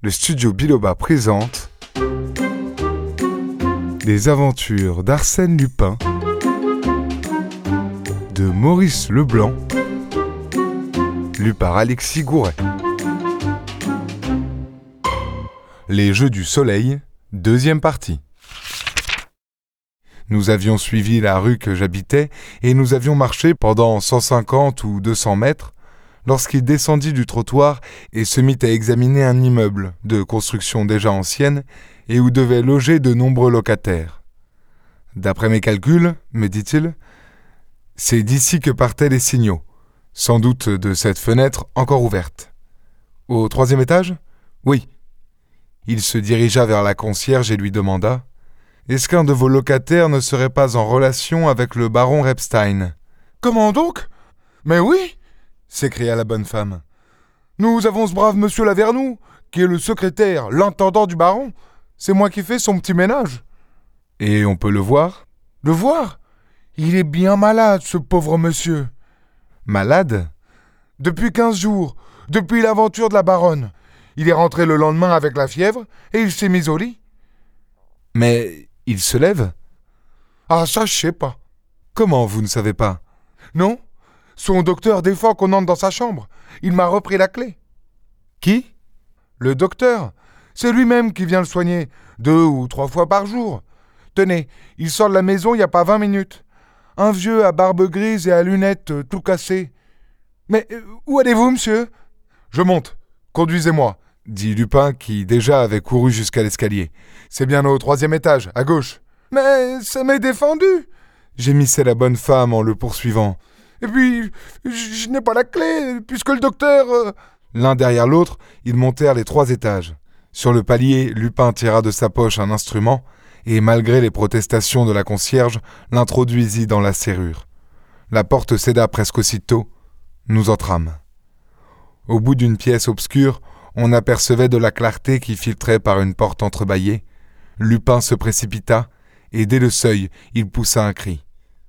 le studio Biloba présente Les aventures d'Arsène Lupin de Maurice Leblanc, lu par Alexis Gouret. Les Jeux du Soleil, deuxième partie. Nous avions suivi la rue que j'habitais et nous avions marché pendant 150 ou 200 mètres lorsqu'il descendit du trottoir et se mit à examiner un immeuble de construction déjà ancienne et où devaient loger de nombreux locataires. D'après mes calculs, me dit-il, c'est d'ici que partaient les signaux, sans doute de cette fenêtre encore ouverte. Au troisième étage? Oui. Il se dirigea vers la concierge et lui demanda Est-ce qu'un de vos locataires ne serait pas en relation avec le baron Repstein? Comment donc? Mais oui s'écria la bonne femme. Nous avons ce brave monsieur Lavernoux, qui est le secrétaire, l'intendant du baron. C'est moi qui fais son petit ménage. Et on peut le voir? Le voir? Il est bien malade, ce pauvre monsieur. Malade? Depuis quinze jours, depuis l'aventure de la baronne. Il est rentré le lendemain avec la fièvre et il s'est mis au lit. Mais il se lève? Ah, ça, je sais pas. Comment vous ne savez pas? Non? Son docteur défend qu'on entre dans sa chambre. Il m'a repris la clé. Qui? Le docteur. C'est lui-même qui vient le soigner, deux ou trois fois par jour. Tenez, il sort de la maison il n'y a pas vingt minutes. Un vieux à barbe grise et à lunettes euh, tout cassées. Mais euh, où allez-vous, monsieur? Je monte. Conduisez-moi, dit Lupin qui déjà avait couru jusqu'à l'escalier. C'est bien au troisième étage, à gauche. Mais ça m'est défendu gémissait la bonne femme en le poursuivant. Et puis, je n'ai pas la clé, puisque le docteur... Euh, L'un derrière l'autre, ils montèrent les trois étages. Sur le palier, Lupin tira de sa poche un instrument, et malgré les protestations de la concierge, l'introduisit dans la serrure. La porte céda presque aussitôt. Nous entrâmes. Au bout d'une pièce obscure, on apercevait de la clarté qui filtrait par une porte entrebâillée. Lupin se précipita, et dès le seuil, il poussa un cri.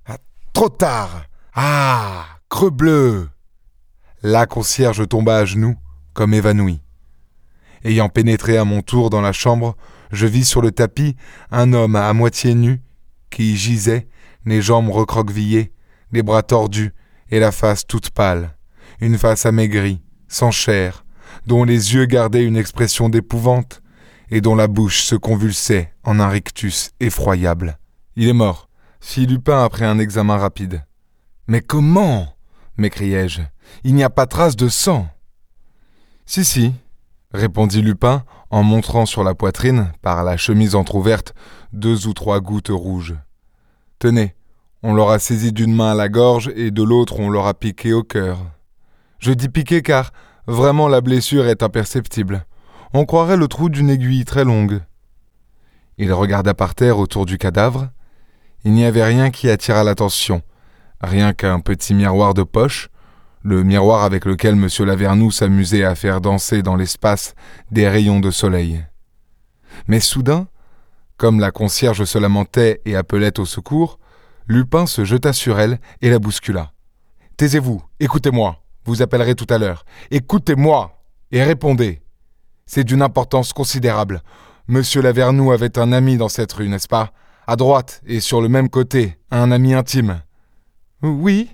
Ah, trop tard ah Crebleu La concierge tomba à genoux, comme évanouie. Ayant pénétré à mon tour dans la chambre, je vis sur le tapis un homme à moitié nu qui gisait, les jambes recroquevillées, les bras tordus et la face toute pâle, une face amaigrie, sans chair, dont les yeux gardaient une expression d'épouvante et dont la bouche se convulsait en un rictus effroyable. Il est mort, fit Lupin après un examen rapide. Mais comment? m'écriai-je. Il n'y a pas trace de sang. Si, si, répondit Lupin en montrant sur la poitrine, par la chemise entr'ouverte, deux ou trois gouttes rouges. Tenez, on l'aura saisi d'une main à la gorge et de l'autre on l'aura piqué au cœur. Je dis piqué car vraiment la blessure est imperceptible. On croirait le trou d'une aiguille très longue. Il regarda par terre autour du cadavre. Il n'y avait rien qui attirât l'attention, rien qu'un petit miroir de poche, le miroir avec lequel M. Lavernoux s'amusait à faire danser dans l'espace des rayons de soleil. Mais soudain, comme la concierge se lamentait et appelait au secours, Lupin se jeta sur elle et la bouscula. Taisez-vous, écoutez-moi, vous appellerez tout à l'heure. Écoutez-moi et répondez. C'est d'une importance considérable. Monsieur Lavernoux avait un ami dans cette rue, n'est-ce pas? À droite et sur le même côté, un ami intime. Oui,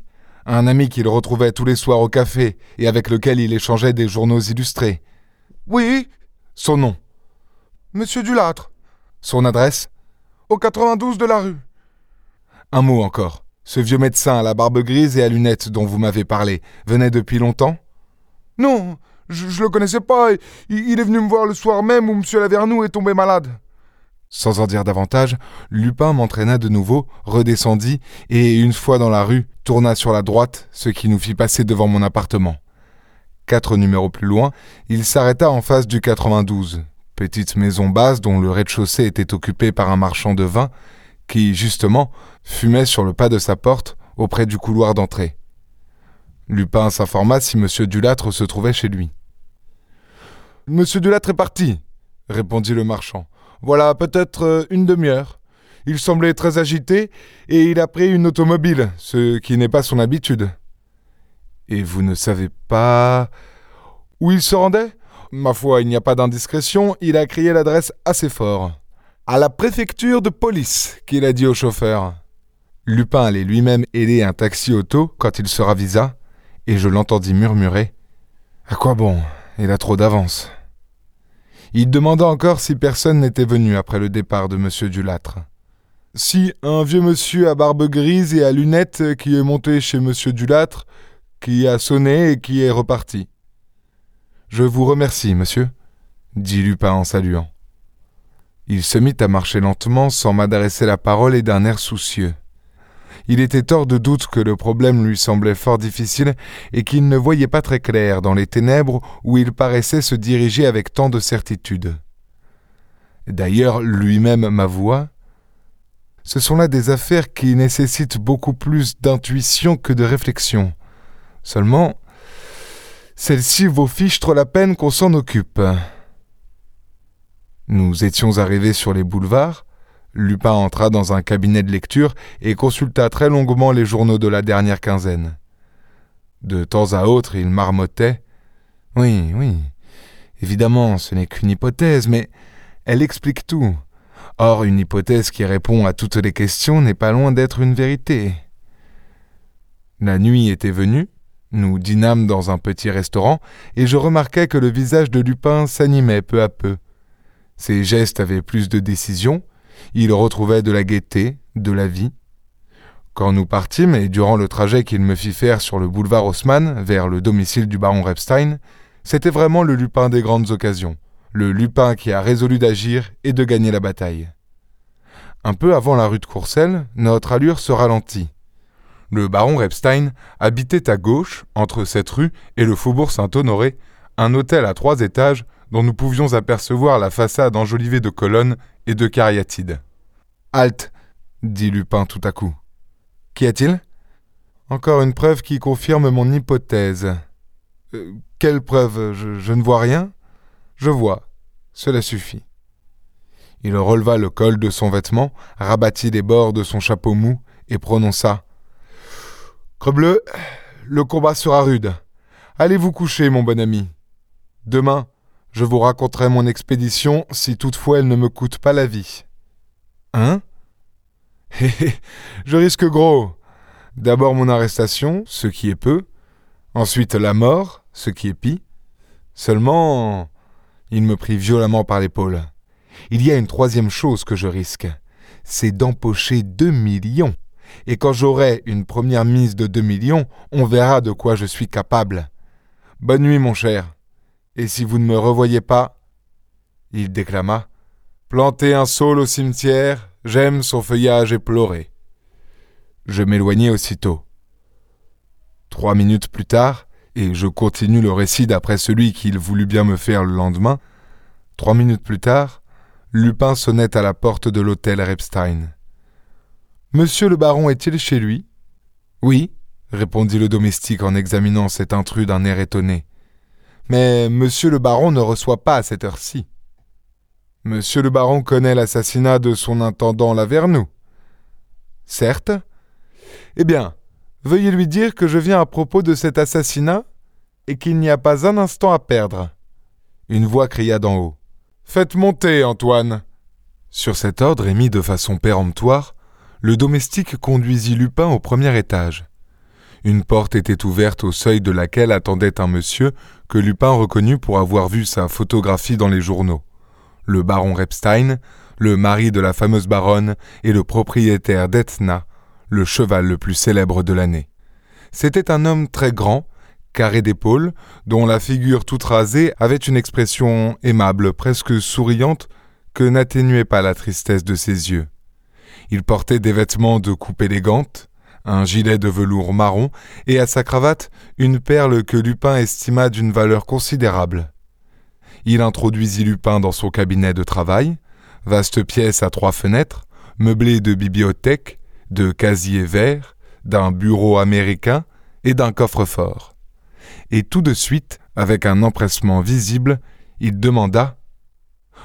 un ami qu'il retrouvait tous les soirs au café et avec lequel il échangeait des journaux illustrés. Oui. Son nom. Monsieur Dulâtre. Son adresse Au 92 de la rue. Un mot encore. Ce vieux médecin à la barbe grise et à lunettes dont vous m'avez parlé venait depuis longtemps? Non, je, ne le connaissais pas. Il, est venu me voir le soir même où Monsieur Lavernoux est tombé malade. Sans en dire davantage, Lupin m'entraîna de nouveau, redescendit, et une fois dans la rue, tourna sur la droite, ce qui nous fit passer devant mon appartement. Quatre numéros plus loin, il s'arrêta en face du 92, petite maison basse dont le rez-de-chaussée était occupé par un marchand de vin, qui, justement, fumait sur le pas de sa porte, auprès du couloir d'entrée. Lupin s'informa si M. Dulâtre se trouvait chez lui. Monsieur Dulâtre est parti, répondit le marchand. Voilà peut-être euh, une demi-heure. Il semblait très agité et il a pris une automobile, ce qui n'est pas son habitude. Et vous ne savez pas où il se rendait? Ma foi, il n'y a pas d'indiscrétion, il a crié l'adresse assez fort. À la préfecture de police, qu'il a dit au chauffeur. Lupin allait lui-même aider un taxi auto quand il se ravisa, et je l'entendis murmurer. À quoi bon? Il a trop d'avance. Il demanda encore si personne n'était venu après le départ de M. Dulâtre. Si, un vieux monsieur à barbe grise et à lunettes qui est monté chez M. Dulâtre, qui a sonné et qui est reparti. Je vous remercie, monsieur, dit Lupin en saluant. Il se mit à marcher lentement sans m'adresser la parole et d'un air soucieux. Il était hors de doute que le problème lui semblait fort difficile et qu'il ne voyait pas très clair dans les ténèbres où il paraissait se diriger avec tant de certitude. D'ailleurs, lui-même m'avoua Ce sont là des affaires qui nécessitent beaucoup plus d'intuition que de réflexion. Seulement, celle-ci vaut fichtre la peine qu'on s'en occupe. Nous étions arrivés sur les boulevards. Lupin entra dans un cabinet de lecture et consulta très longuement les journaux de la dernière quinzaine. De temps à autre, il marmottait. Oui, oui. Évidemment, ce n'est qu'une hypothèse, mais elle explique tout. Or, une hypothèse qui répond à toutes les questions n'est pas loin d'être une vérité. La nuit était venue, nous dînâmes dans un petit restaurant, et je remarquai que le visage de Lupin s'animait peu à peu. Ses gestes avaient plus de décision, il retrouvait de la gaieté, de la vie. Quand nous partîmes, et durant le trajet qu'il me fit faire sur le boulevard Haussmann vers le domicile du baron Repstein, c'était vraiment le Lupin des grandes occasions, le Lupin qui a résolu d'agir et de gagner la bataille. Un peu avant la rue de Courcelles, notre allure se ralentit. Le baron Repstein habitait à gauche, entre cette rue et le faubourg Saint-Honoré, un hôtel à trois étages dont nous pouvions apercevoir la façade enjolivée de colonnes et de cariatides. Halte dit Lupin tout à coup. Qu'y a-t-il? Encore une preuve qui confirme mon hypothèse. Euh, quelle preuve? Je, je ne vois rien? Je vois. Cela suffit. Il releva le col de son vêtement, rabattit les bords de son chapeau mou et prononça Crebleu, le combat sera rude. Allez vous coucher, mon bon ami. Demain, je vous raconterai mon expédition si toutefois elle ne me coûte pas la vie. Hein? Hé je risque gros. D'abord mon arrestation, ce qui est peu. Ensuite la mort, ce qui est pis. Seulement. Il me prit violemment par l'épaule. Il y a une troisième chose que je risque. C'est d'empocher deux millions et quand j'aurai une première mise de deux millions, on verra de quoi je suis capable. Bonne nuit, mon cher. Et si vous ne me revoyez pas, il déclama, Plantez un saule au cimetière, j'aime son feuillage éploré. Je m'éloignai aussitôt. Trois minutes plus tard, et je continue le récit d'après celui qu'il voulut bien me faire le lendemain, trois minutes plus tard, Lupin sonnait à la porte de l'hôtel Repstein. Monsieur le baron est-il chez lui? Oui, répondit le domestique en examinant cet intrus d'un air étonné. Mais monsieur le baron ne reçoit pas à cette heure-ci. Monsieur le baron connaît l'assassinat de son intendant Lavernoux. Certes. Eh bien, veuillez lui dire que je viens à propos de cet assassinat et qu'il n'y a pas un instant à perdre. Une voix cria d'en haut. Faites monter, Antoine. Sur cet ordre émis de façon péremptoire, le domestique conduisit Lupin au premier étage. Une porte était ouverte au seuil de laquelle attendait un monsieur que Lupin reconnut pour avoir vu sa photographie dans les journaux. Le baron Repstein, le mari de la fameuse baronne et le propriétaire d'Etna, le cheval le plus célèbre de l'année. C'était un homme très grand, carré d'épaules, dont la figure toute rasée avait une expression aimable, presque souriante, que n'atténuait pas la tristesse de ses yeux. Il portait des vêtements de coupe élégante, un gilet de velours marron et à sa cravate une perle que Lupin estima d'une valeur considérable. Il introduisit Lupin dans son cabinet de travail, vaste pièce à trois fenêtres, meublée de bibliothèque, de casiers verts, d'un bureau américain et d'un coffre-fort. Et tout de suite, avec un empressement visible, il demanda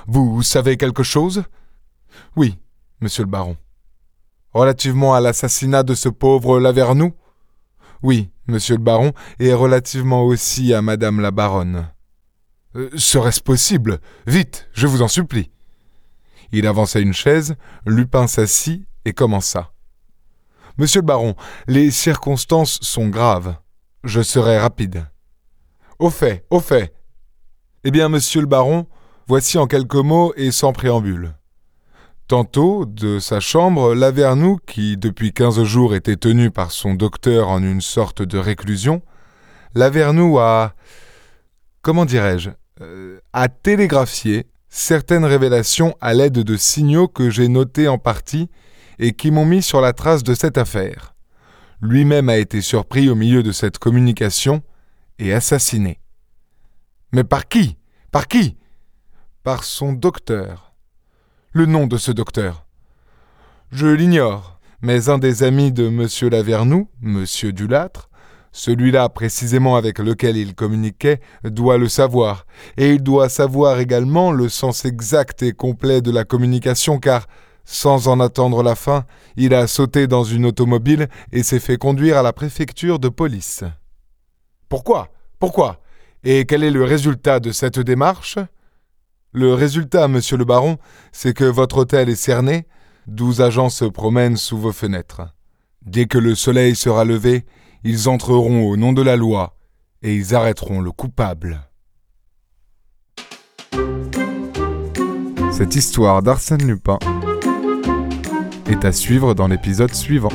Vous savez quelque chose? Oui, monsieur le baron. Relativement à l'assassinat de ce pauvre Lavernoux? Oui, monsieur le baron, et relativement aussi à madame la baronne. Euh, serait-ce possible? Vite, je vous en supplie. Il avança une chaise, Lupin s'assit et commença. Monsieur le baron, les circonstances sont graves. Je serai rapide. Au fait, au fait. Eh bien, monsieur le baron, voici en quelques mots et sans préambule. Tantôt, de sa chambre, Lavernoux, qui depuis quinze jours était tenu par son docteur en une sorte de réclusion, Lavernoux a. comment dirais-je euh, a télégraphié certaines révélations à l'aide de signaux que j'ai notés en partie et qui m'ont mis sur la trace de cette affaire. Lui-même a été surpris au milieu de cette communication et assassiné. Mais par qui? Par qui? Par son docteur. Le nom de ce docteur Je l'ignore, mais un des amis de M. Lavernoux, M. Dulâtre, celui-là précisément avec lequel il communiquait doit le savoir, et il doit savoir également le sens exact et complet de la communication, car, sans en attendre la fin, il a sauté dans une automobile et s'est fait conduire à la préfecture de police. Pourquoi? Pourquoi? Et quel est le résultat de cette démarche? Le résultat, monsieur le baron, c'est que votre hôtel est cerné, douze agents se promènent sous vos fenêtres. Dès que le soleil sera levé, ils entreront au nom de la loi et ils arrêteront le coupable. Cette histoire d'Arsène Lupin est à suivre dans l'épisode suivant.